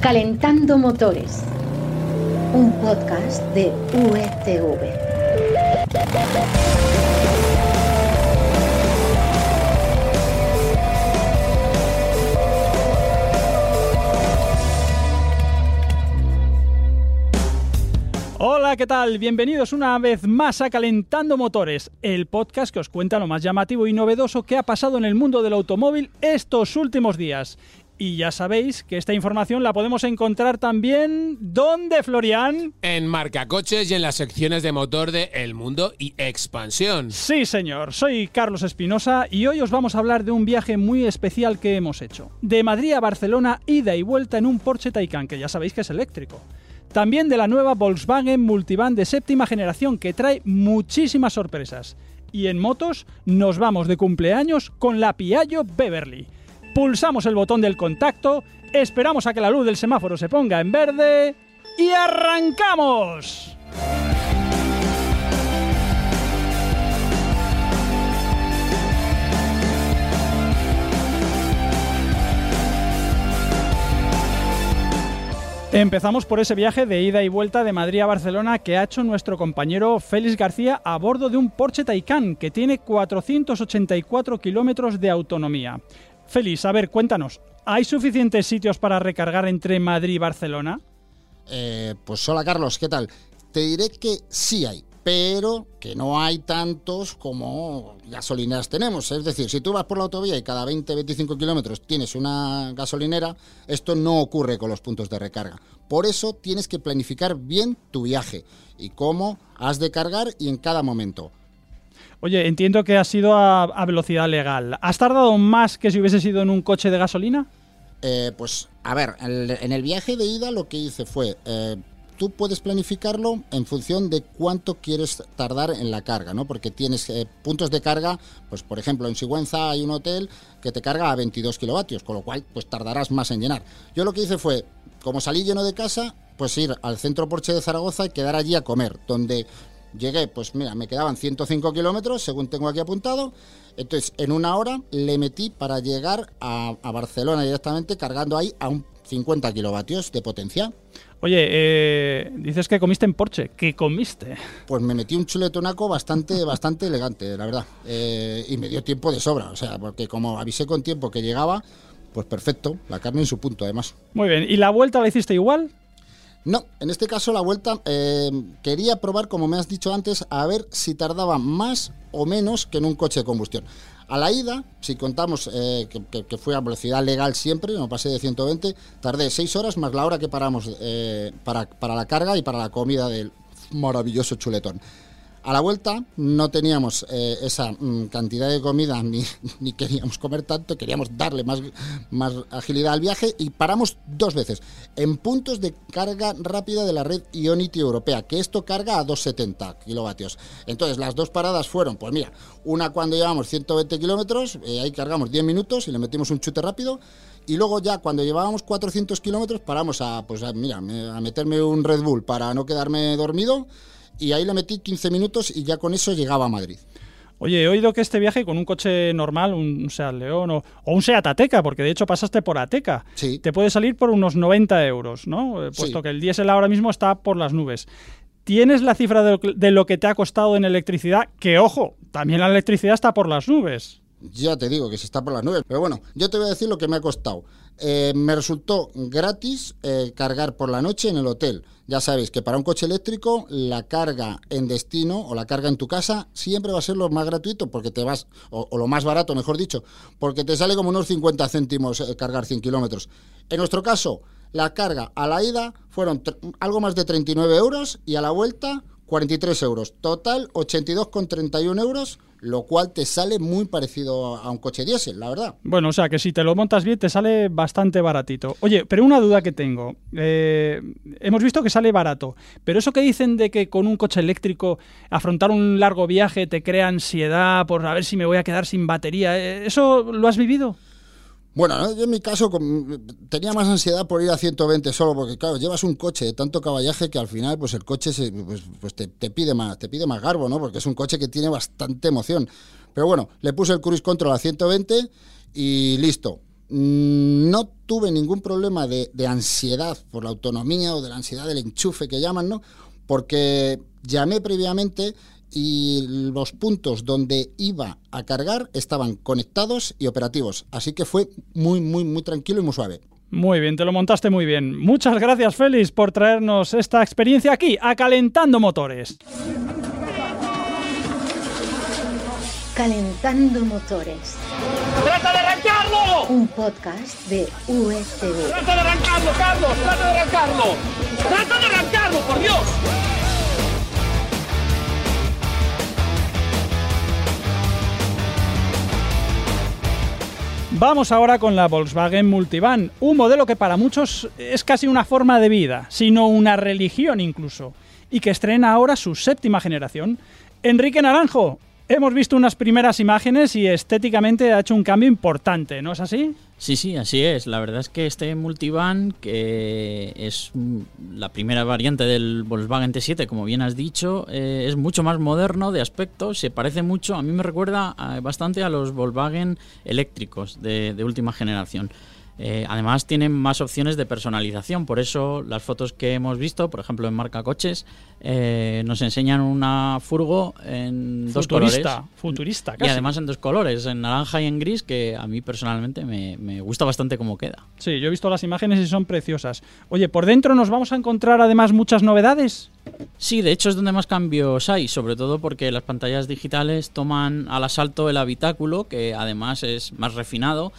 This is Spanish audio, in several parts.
Calentando Motores, un podcast de UETV. Hola, ¿qué tal? Bienvenidos una vez más a Calentando Motores, el podcast que os cuenta lo más llamativo y novedoso que ha pasado en el mundo del automóvil estos últimos días. Y ya sabéis que esta información la podemos encontrar también. ¿Dónde, Florian? En Marcacoches y en las secciones de motor de El Mundo y Expansión. Sí, señor. Soy Carlos Espinosa y hoy os vamos a hablar de un viaje muy especial que hemos hecho. De Madrid a Barcelona, ida y vuelta en un Porsche Taycan, que ya sabéis que es eléctrico. También de la nueva Volkswagen Multivan de séptima generación, que trae muchísimas sorpresas. Y en motos nos vamos de cumpleaños con la Piaggio Beverly pulsamos el botón del contacto, esperamos a que la luz del semáforo se ponga en verde y arrancamos. Empezamos por ese viaje de ida y vuelta de Madrid a Barcelona que ha hecho nuestro compañero Félix García a bordo de un Porsche Taycan que tiene 484 kilómetros de autonomía. Félix, a ver, cuéntanos, ¿hay suficientes sitios para recargar entre Madrid y Barcelona? Eh, pues hola Carlos, ¿qué tal? Te diré que sí hay, pero que no hay tantos como gasolineras tenemos. Es decir, si tú vas por la autovía y cada 20-25 kilómetros tienes una gasolinera, esto no ocurre con los puntos de recarga. Por eso tienes que planificar bien tu viaje y cómo has de cargar y en cada momento. Oye, entiendo que has sido a, velocidad legal. ¿Has tardado más que si hubiese sido en un coche de gasolina? Eh, pues, a ver, en el viaje de ida lo que hice fue, eh, tú puedes planificarlo en función de cuánto quieres tardar en la carga, ¿no? Porque tienes eh, puntos de carga, pues por ejemplo en Sigüenza hay un hotel que te carga a 22 kilovatios, con lo cual pues tardarás más en llenar. Yo lo que hice fue, como salí lleno de casa, pues ir al centro Porsche de Zaragoza y quedar allí a comer, donde Llegué, pues mira, me quedaban 105 kilómetros, según tengo aquí apuntado. Entonces, en una hora le metí para llegar a, Barcelona directamente, cargando ahí a un 50 kilovatios de potencia. Oye, eh, dices que comiste en Porsche. ¿Qué comiste? Pues me metí un chuletonaco bastante, bastante elegante, la verdad. Eh, y me dio tiempo de sobra, o sea, porque como avisé con tiempo que llegaba, pues perfecto, la carne en su punto, además. Muy bien, ¿y la vuelta la hiciste igual? No, en este caso la vuelta eh, quería probar, como me has dicho antes, a ver si tardaba más o menos que en un coche de combustión. A la ida, si contamos eh, que, fue a velocidad legal siempre, no pasé de 120, tardé 6 horas más la hora que paramos eh, para, para la carga y para la comida del maravilloso chuletón. A la vuelta no teníamos eh, esa mm, cantidad de comida ni, queríamos comer tanto, queríamos darle más, más agilidad al viaje y paramos dos veces en puntos de carga rápida de la red Ionity europea, que esto carga a 270 kilovatios. Entonces las dos paradas fueron, pues mira, una cuando llevamos 120 kilómetros, eh, ahí cargamos 10 minutos y le metimos un chute rápido. Y luego ya cuando llevábamos 400 kilómetros paramos a, pues mira, a meterme un Red Bull para no quedarme dormido y ahí le metí 15 minutos y ya con eso llegaba a Madrid. Oye, he oído que este viaje con un coche normal, un Seat León o, un Seat Ateca, porque de hecho pasaste por Ateca, sí. te puede salir por unos 90 euros, ¿no? Eh, puesto que el diésel ahora mismo está por las nubes. ¿Tienes la cifra de lo que te ha costado en electricidad? Que ojo, también la electricidad está por las nubes. Ya te digo que se está por las nubes. Pero bueno, yo te voy a decir lo que me ha costado. Eh, me resultó gratis eh, cargar por la noche en el hotel. Ya sabéis que para un coche eléctrico la carga en destino o la carga en tu casa siempre va a ser lo más gratuito porque te vas, o, lo más barato, mejor dicho, porque te sale como unos 50 céntimos eh, cargar 100 kilómetros. En nuestro caso, la carga a la ida fueron algo más de 39 euros y a la vuelta 43 euros. Total 82,31 euros lo cual te sale muy parecido a un coche diésel, la verdad. Bueno, o sea que si te lo montas bien te sale bastante baratito. Oye, pero una duda que tengo. Eh, hemos visto que sale barato, pero eso que dicen de que con un coche eléctrico afrontar un largo viaje te crea ansiedad por a ver si me voy a quedar sin batería, eh, ¿eso lo has vivido? Bueno, yo en mi caso tenía más ansiedad por ir a 120 solo, porque claro, llevas un coche de tanto caballaje que al final pues el coche se, pues, pues te, pide más, te pide más garbo, ¿no? Porque es un coche que tiene bastante emoción. Pero bueno, le puse el cruise control a 120 y listo. mm, no tuve ningún problema de, de ansiedad por la autonomía o de la ansiedad del enchufe que llaman, ¿no? Porque llamé previamente y los puntos donde iba a cargar estaban conectados y operativos. Así que fue muy, muy, muy tranquilo y muy suave. Muy bien, te lo montaste muy bien. Muchas gracias, Félix, por traernos esta experiencia aquí, a Calentando Motores. Calentando Motores. ¡Trata de arrancarlo! Un podcast de USV. ¡Trata de arrancarlo, Carlos! ¡Trata de arrancarlo! ¡Trata de arrancarlo, por Dios! Vamos ahora con la Volkswagen Multivan, un modelo que para muchos es casi una forma de vida, sino una religión incluso, y que estrena ahora su séptima generación. Enrique Naranjo, hemos visto unas primeras imágenes y estéticamente ha hecho un cambio importante, ¿no es así? Sí, sí, así es. La verdad es que este multivan, que es la primera variante del Volkswagen T7, como bien has dicho, eh, es mucho más moderno de aspecto, se parece mucho, a mí me recuerda eh, bastante a los Volkswagen eléctricos de, de última generación. Eh, además tienen más opciones de personalización, por eso las fotos que hemos visto, por ejemplo en marca coches, eh, nos enseñan una furgo en dos colores. Futurista, futurista, Y casi. además en dos colores, en naranja y en gris, que a mí personalmente me, me gusta bastante cómo queda. Sí, yo he visto las imágenes y son preciosas. Oye, por dentro nos vamos a encontrar además muchas novedades. Sí, de hecho es donde más cambios hay, sobre todo porque las pantallas digitales toman al asalto el habitáculo, que además es más refinado.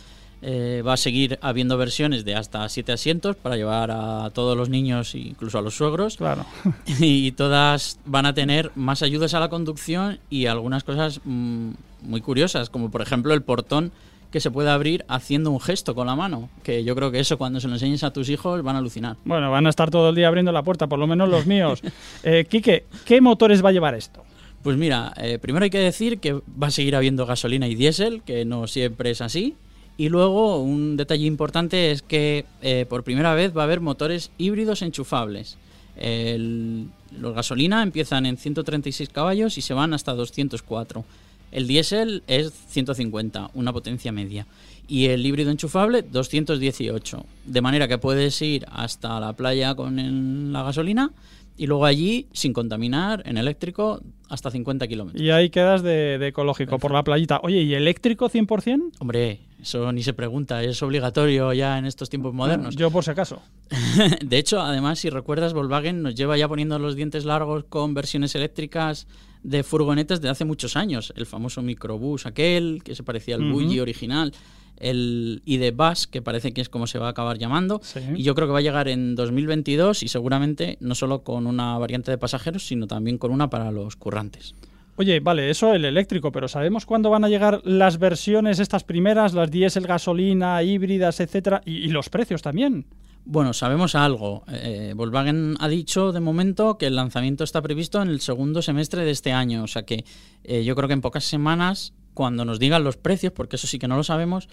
Eh, va a seguir habiendo versiones de hasta 7 asientos para llevar a todos los niños, incluso a los suegros. Claro. Y todas van a tener más ayudas a la conducción y algunas cosas mm, muy curiosas, como por ejemplo el portón que se puede abrir haciendo un gesto con la mano, que yo creo que eso cuando se lo enseñes a tus hijos van a alucinar. Bueno, van a estar todo el día abriendo la puerta, por lo menos los míos. Eh, Quique, ¿qué motores va a llevar esto? Pues mira, eh, primero hay que decir que va a seguir habiendo gasolina y diésel, que no siempre es así. Y luego un detalle importante es que eh, por primera vez va a haber motores híbridos enchufables. El- los gasolina empiezan en 136 caballos y se van hasta 204. El diésel es 150, una potencia media. Y el híbrido enchufable 218. De manera que puedes ir hasta la playa con el- la gasolina y luego allí, sin contaminar, en eléctrico, hasta 50 kilómetros. Y ahí quedas de, de ecológico por la playita. Oye, ¿y eléctrico 100%? Hombre, eso ni se pregunta, es obligatorio ya en estos tiempos modernos. Yo por si acaso. De hecho, además, si recuerdas, Volkswagen nos lleva ya poniendo los dientes largos con versiones eléctricas de furgonetas de hace muchos años. El famoso microbús aquel, que se parecía al. Bulli original. El ID Bus, que parece que es como se va a acabar llamando. Sí. Y yo creo que va a llegar en 2022 y seguramente no solo con una variante de pasajeros, sino también con una para los currantes. Oye, vale, eso el eléctrico, pero ¿sabemos cuándo van a llegar las versiones estas primeras, las diésel, gasolina, híbridas, etcétera? Y, los precios también. Bueno, sabemos algo. Eh, Volkswagen ha dicho de momento que el lanzamiento está previsto en el segundo semestre de este año. O sea que eh, yo creo que en pocas semanas, cuando nos digan los precios, porque eso sí que no lo sabemos,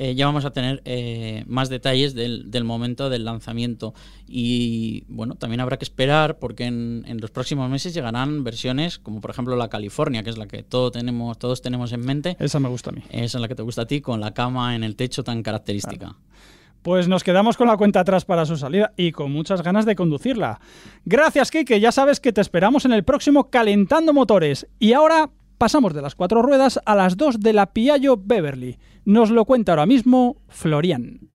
eh, ya vamos a tener eh, más detalles del, del momento del lanzamiento. Y bueno, también habrá que esperar porque en, en los próximos meses llegarán versiones como por ejemplo la California, que es la que todo tenemos, todos tenemos en mente. Esa me gusta a mí. Esa es la que te gusta a ti, con la cama en el techo tan característica. Pues nos quedamos con la cuenta atrás para su salida y con muchas ganas de conducirla. Gracias, Kike. Ya sabes que te esperamos en el próximo Calentando Motores. Y ahora pasamos de las cuatro ruedas a las dos de la Piaggio Beverly. Nos lo cuenta ahora mismo Florian.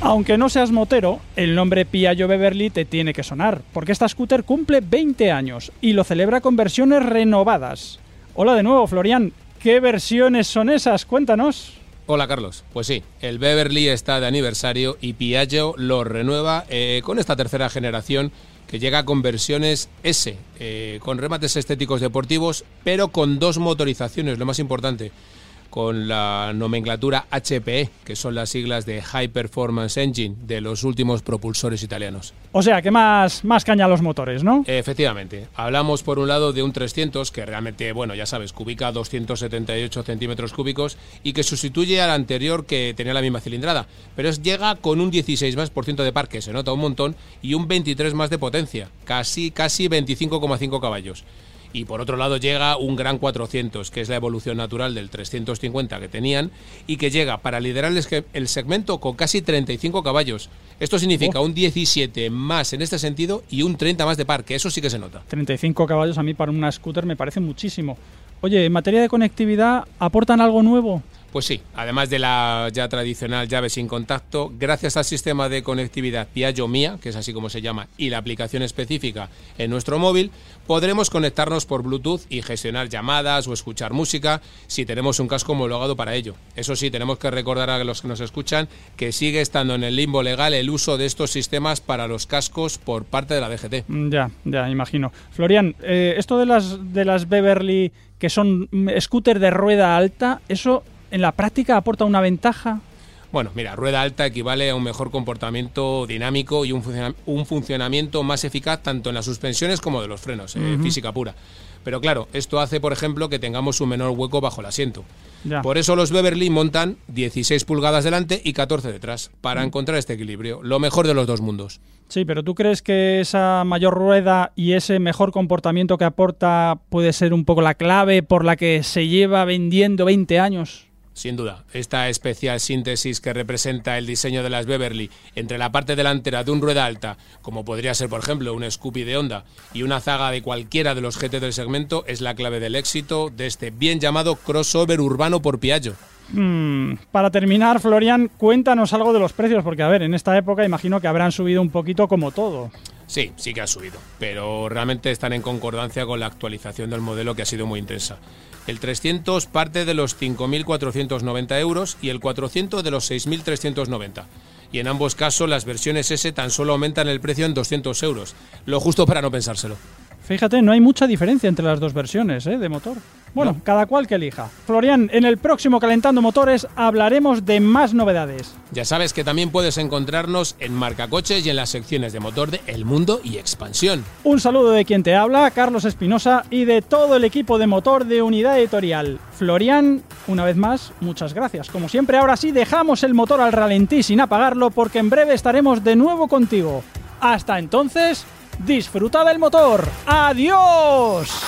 Aunque no seas motero, el nombre Piaggio Beverly te tiene que sonar, porque esta scooter cumple 20 años y lo celebra con versiones renovadas. Hola de nuevo, Florian. ¿Qué versiones son esas? Cuéntanos. Hola Carlos, pues sí, el Beverly está de aniversario y Piaggio lo renueva eh, con esta tercera generación que llega con versiones S, eh, con remates estéticos deportivos, pero con dos motorizaciones, lo más importante. Con la nomenclatura HPE, que son las siglas de High Performance Engine de los últimos propulsores italianos. O sea, que más, más caña a los motores, ¿no? Efectivamente. Hablamos por un lado de un 300 que realmente, bueno, ya sabes, cubica 278 centímetros cúbicos y que sustituye al anterior que tenía la misma cilindrada. Pero es, llega con un 16 más por ciento de par, que se nota un montón, y un 23 más de potencia, casi, casi 25,5 caballos. Y por otro lado llega un Gran 400, que es la evolución natural del 350 que tenían, y que llega para liderar el, segmento con casi 35 caballos. Esto significa un 17 más en este sentido y un 30 más de par, que eso sí que se nota. 35 caballos a mí para una scooter me parece muchísimo. Oye, en materia de conectividad, ¿aportan algo nuevo? Pues sí, además de la ya tradicional llave sin contacto, gracias al sistema de conectividad Piaggio Mia, que es así como se llama, y la aplicación específica en nuestro móvil, podremos conectarnos por Bluetooth y gestionar llamadas o escuchar música si tenemos un casco homologado para ello. Eso sí, tenemos que recordar a los que nos escuchan que sigue estando en el limbo legal el uso de estos sistemas para los cascos por parte de la DGT. Mm, Ya, ya, imagino. Florian, eh, esto de las, de las Beverly que son mm, scooter de rueda alta, ¿eso en la práctica aporta una ventaja? Bueno, mira, rueda alta equivale a un mejor comportamiento dinámico y un, funciona- un funcionamiento más eficaz tanto en las suspensiones como de los frenos, eh, física pura. Pero claro, esto hace, por ejemplo, que tengamos un menor hueco bajo el asiento. Ya. Por eso los Beverly montan 16 pulgadas delante y 14 detrás, para encontrar este equilibrio, lo mejor de los dos mundos. Sí, pero ¿tú crees que esa mayor rueda y ese mejor comportamiento que aporta puede ser un poco la clave por la que se lleva vendiendo 20 años? Sin duda, esta especial síntesis que representa el diseño de las Beverly entre la parte delantera de un rueda alta, como podría ser por ejemplo un Scoopy de Honda, y una zaga de cualquiera de los GT del segmento, es la clave del éxito de este bien llamado crossover urbano por Piaggio. Mm, para terminar, Florian, cuéntanos algo de los precios, porque a ver, en esta época imagino que habrán subido un poquito como todo. Sí, sí que ha subido, pero realmente están en concordancia con la actualización del modelo que ha sido muy intensa. El 300 parte de los 5.490 euros y el 400 de los 6.390. Y en ambos casos las versiones S tan solo aumentan el precio en 200 euros, lo justo para no pensárselo. Fíjate, no hay mucha diferencia entre las dos versiones ¿eh? de motor. Bueno, No. cada cual que elija. Florian, en el próximo Calentando Motores hablaremos de más novedades. Ya sabes que también puedes encontrarnos en Marca Coches y en las secciones de motor de El Mundo y Expansión. Un saludo de quien te habla, Carlos Espinosa, y de todo el equipo de motor de Unidad Editorial. Florian, una vez más, muchas gracias. Como siempre, ahora sí, dejamos el motor al ralentí sin apagarlo porque en breve estaremos de nuevo contigo. Hasta entonces, disfruta del motor. ¡Adiós!